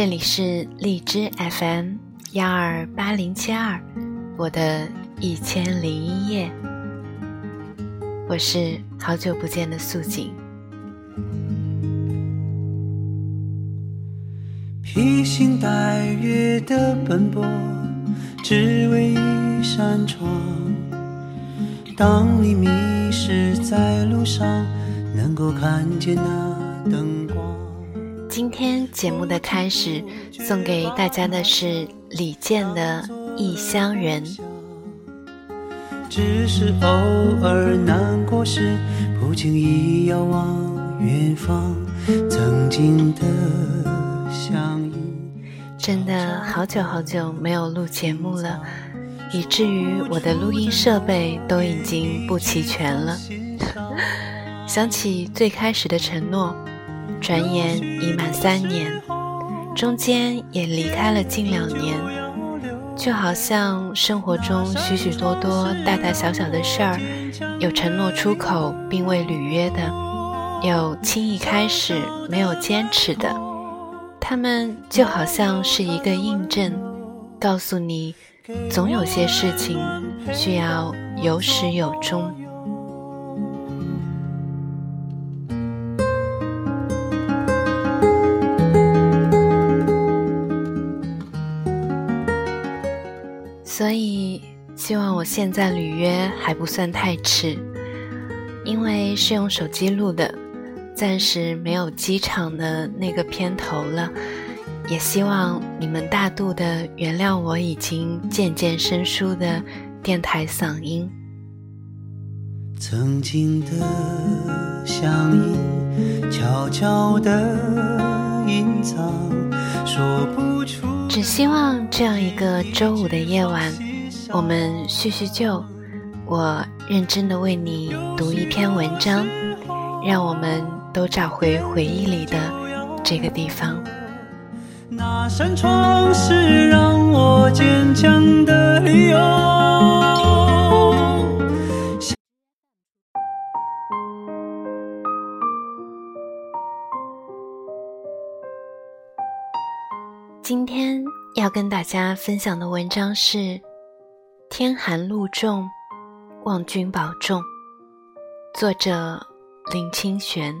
这里是荔枝 FM 幺二八零七二，我的一千零一夜，我是好久不见的素锦。披星戴月的奔波，只为一扇窗。当你迷失在路上，能够看见那灯。今天节目的开始，送给大家的是李健的《异乡人》。只是偶尔难过时，不经意遥望远方，曾经的相依。真的好久好久没有录节目了，以至于我的录音设备都已经不齐全了。想起最开始的承诺，转眼已满三年，中间也离开了近两年，就好像生活中许许多多大大小小的事儿，有承诺出口并未履约的，有轻易开始没有坚持的。他们就好像是一个印证，告诉你，总有些事情需要有始有终。所以，希望我现在履约还不算太迟，因为是用手机录的。暂时没有机场的那个片头了，也希望你们大度的原谅我已经渐渐生疏的电台嗓音。曾经的乡音，悄悄的隐藏，说不出。只希望这样一个周五的夜晚，我们叙叙旧，我认真的为你读一篇文章，让我们。都找回回忆里的这个地方。那扇窗是让我坚强的理由。今天要跟大家分享的文章是《天寒路重，望君保重》，作者林清玄。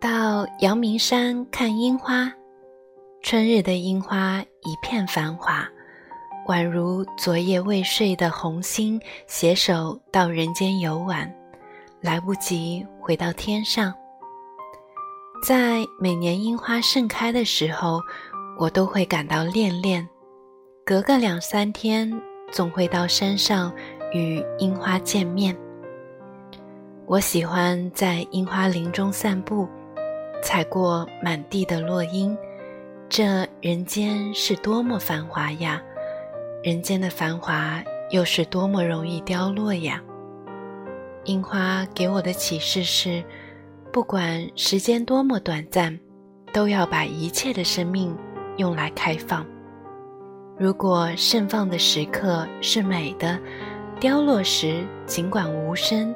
到阳明山看樱花，春日的樱花一片繁华，宛如昨夜未睡的红星携手到人间游玩，来不及回到天上。在每年樱花盛开的时候，我都会感到恋恋，隔个两三天总会到山上与樱花见面。我喜欢在樱花林中散步。踩过满地的落英，这人间是多么繁华呀！人间的繁华又是多么容易凋落呀！樱花给我的启示是：不管时间多么短暂，都要把一切的生命用来开放。如果盛放的时刻是美的，凋落时尽管无声，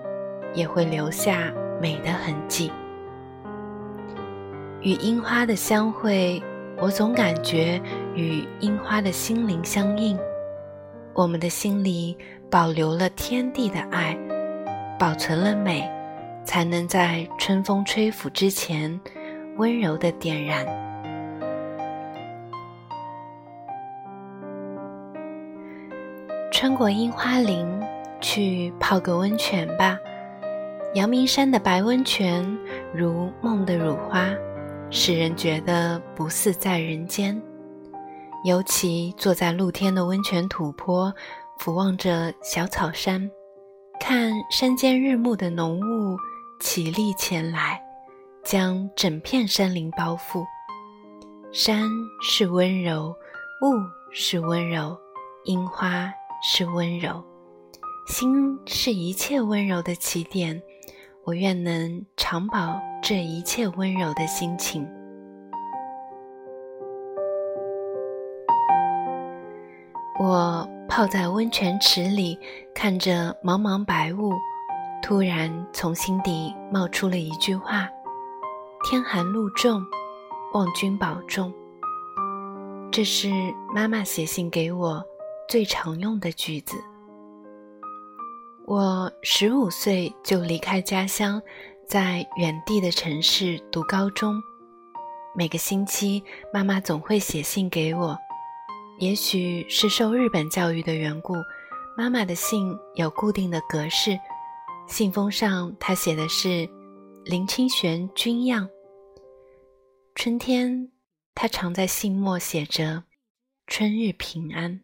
也会留下美的痕迹。与樱花的相会，我总感觉与樱花的心灵相应。我们的心里保留了天地的爱，保存了美，才能在春风吹拂之前温柔的点燃。穿过樱花林，去泡个温泉吧。阳明山的白温泉，如梦的乳花。使人觉得不似在人间，尤其坐在露天的温泉土坡，俯望着小草山，看山间日暮的浓雾起立前来，将整片山林包覆。山是温柔，雾是温柔，樱花是温柔，心是一切温柔的起点。我愿能长保这一切温柔的心情。我泡在温泉池里，看着茫茫白雾，突然从心底冒出了一句话：“天寒路重，望君保重。”这是妈妈写信给我最常用的句子。我十五岁就离开家乡，在远地的城市读高中。每个星期，妈妈总会写信给我。也许是受日本教育的缘故，妈妈的信有固定的格式。信封上，她写的是“林清玄君样”。春天，她常在信末写着“春日平安”。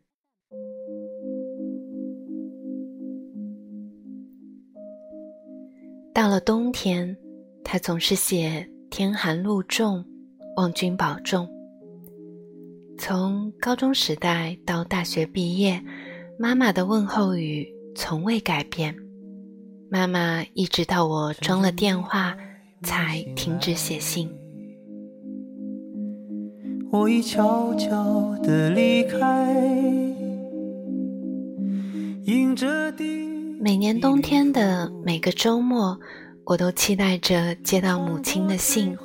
到了冬天，他总是写“天寒路重，望君保重”。从高中时代到大学毕业，妈妈的问候语从未改变。妈妈一直到我装了电话，才停止写信。我已悄悄地离开，迎着地。每年冬天的每个周末，我都期待着接到母亲的信。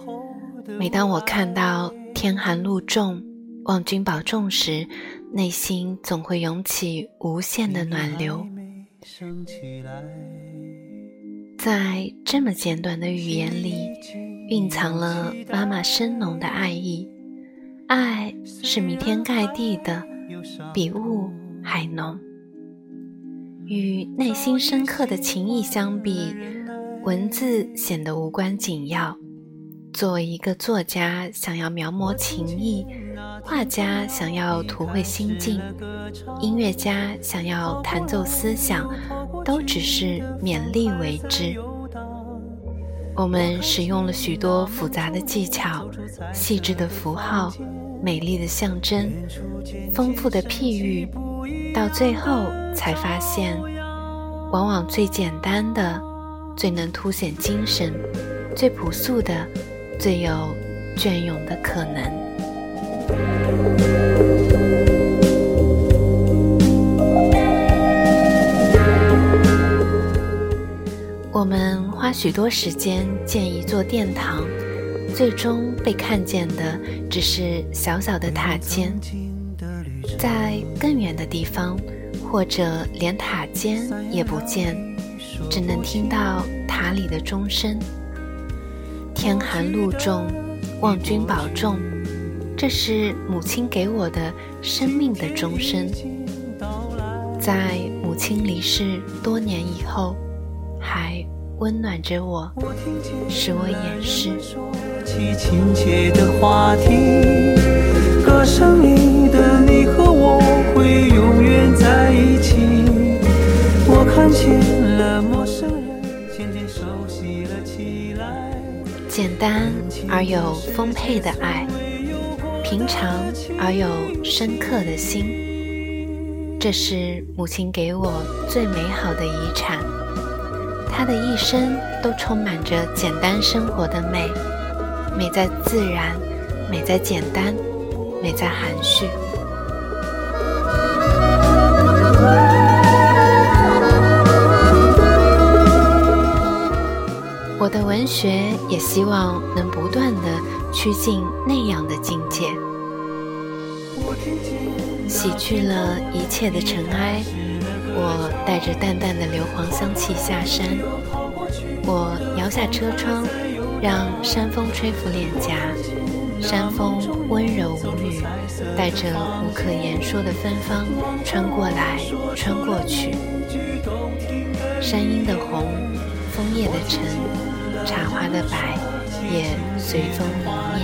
每当我看到“天寒路重，望君保重”时，内心总会涌起无限的暖流。在这么简短的语言里，蕴藏了妈妈深浓的爱意。爱是弥天盖地的，比雾还浓。与内心深刻的情谊相比，文字显得无关紧要。作为一个作家，想要描摹情谊；画家想要图绘心境；音乐家想要弹奏思想，都只是勉力为之。我们使用了许多复杂的技巧、细致的符号、美丽的象征、丰富的譬喻。到最后才发现，往往最简单的、最能凸显精神、最朴素的、最有隽永的可能。我们花许多时间建一座殿堂，最终被看见的只是小小的塔尖。在更远的地方，或者连塔尖也不见，只能听到塔里的钟声。天寒路重，望君保重。这是母亲给我的生命的钟声，在母亲离世多年以后，还温暖着我，使我掩饰。亲切的话题歌声里的你和我会永远在一起。我看见了陌生人，渐渐熟悉了起来。简单而有丰沛的爱，平常而有深刻的心，这是母亲给我最美好的遗产。她的一生都充满着简单生活的美，美在自然，美在简单。美在含蓄。我的文学也希望能不断的趋近那样的境界，洗去了一切的尘埃。我带着淡淡的硫磺香气下山，我摇下车窗，让山风吹拂脸颊。山风温柔无语，带着无可言说的芬芳，穿过来，穿过去。山阴的红，枫叶的橙，茶花的白，也随风明灭。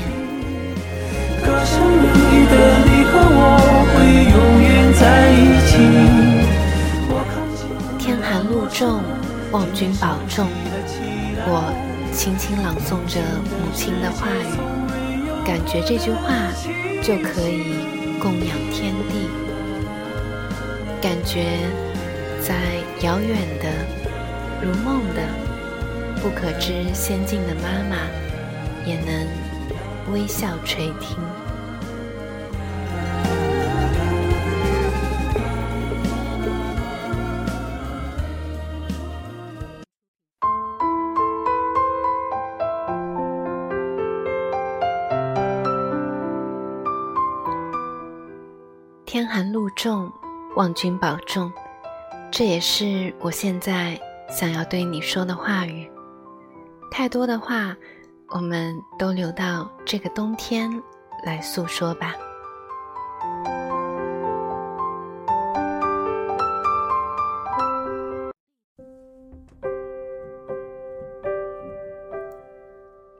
歌声里的你和我会永远在一起。天寒路重，望君保重。我轻轻朗诵着母亲的话语。感觉这句话就可以供养天地，感觉在遥远的、如梦的、不可知仙境的妈妈，也能微笑垂听。天寒路重望君保重这也是我现在想要对你说的话语。太多的话我们都留到这个冬天来诉说吧。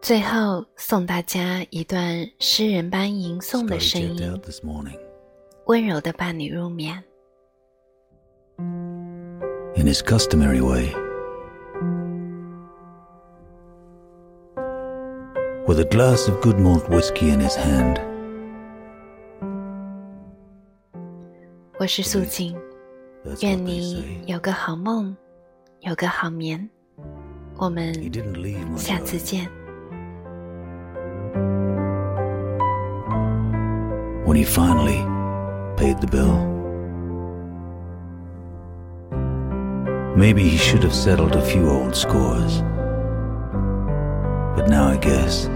最后送大家一段诗人般吟诵的声音，温柔的伴你入眠。In his customary way, with a glass of good malt whiskey in his hand. 我是素锦，愿你有个好梦，有个好眠。我们下次见。when he finally paid the bill. Maybe he should have settled a few old scores. But now I guess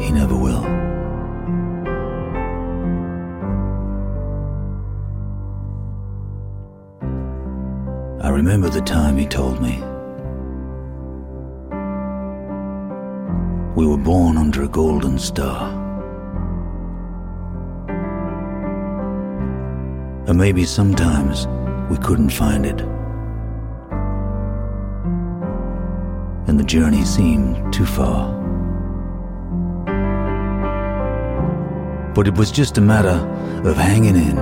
he never will. I remember the time he told me. We were born under a golden star. And maybe sometimes we couldn't find it. And the journey seemed too far. But it was just a matter of hanging in.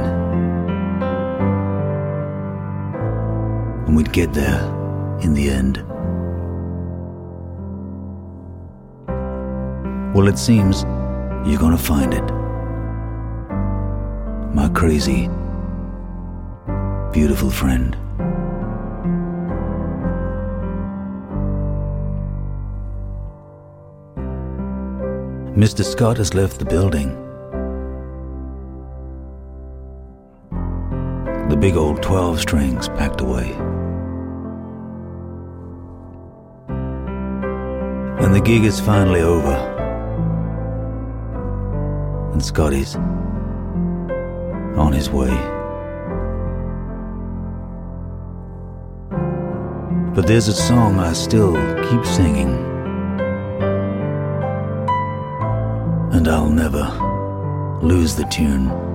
And we'd get there in the end. Well, it seems you're gonna find it. My crazy beautiful friend. Mr. Scott has left the building. Big old 12 strings packed away. And the gig is finally over. And Scotty's on his way. But there's a song I still keep singing. And I'll never lose the tune.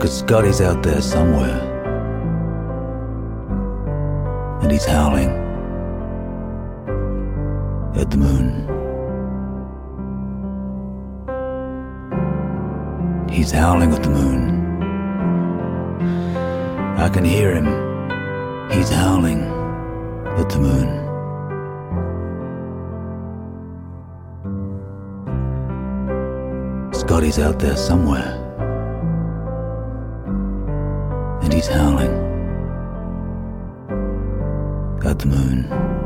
Cause Scotty's out there somewhere. And he's howling at the moon. He's howling at the moon. I can hear him. He's howling at the moon. Scotty's out there somewhere. He's howling at the moon.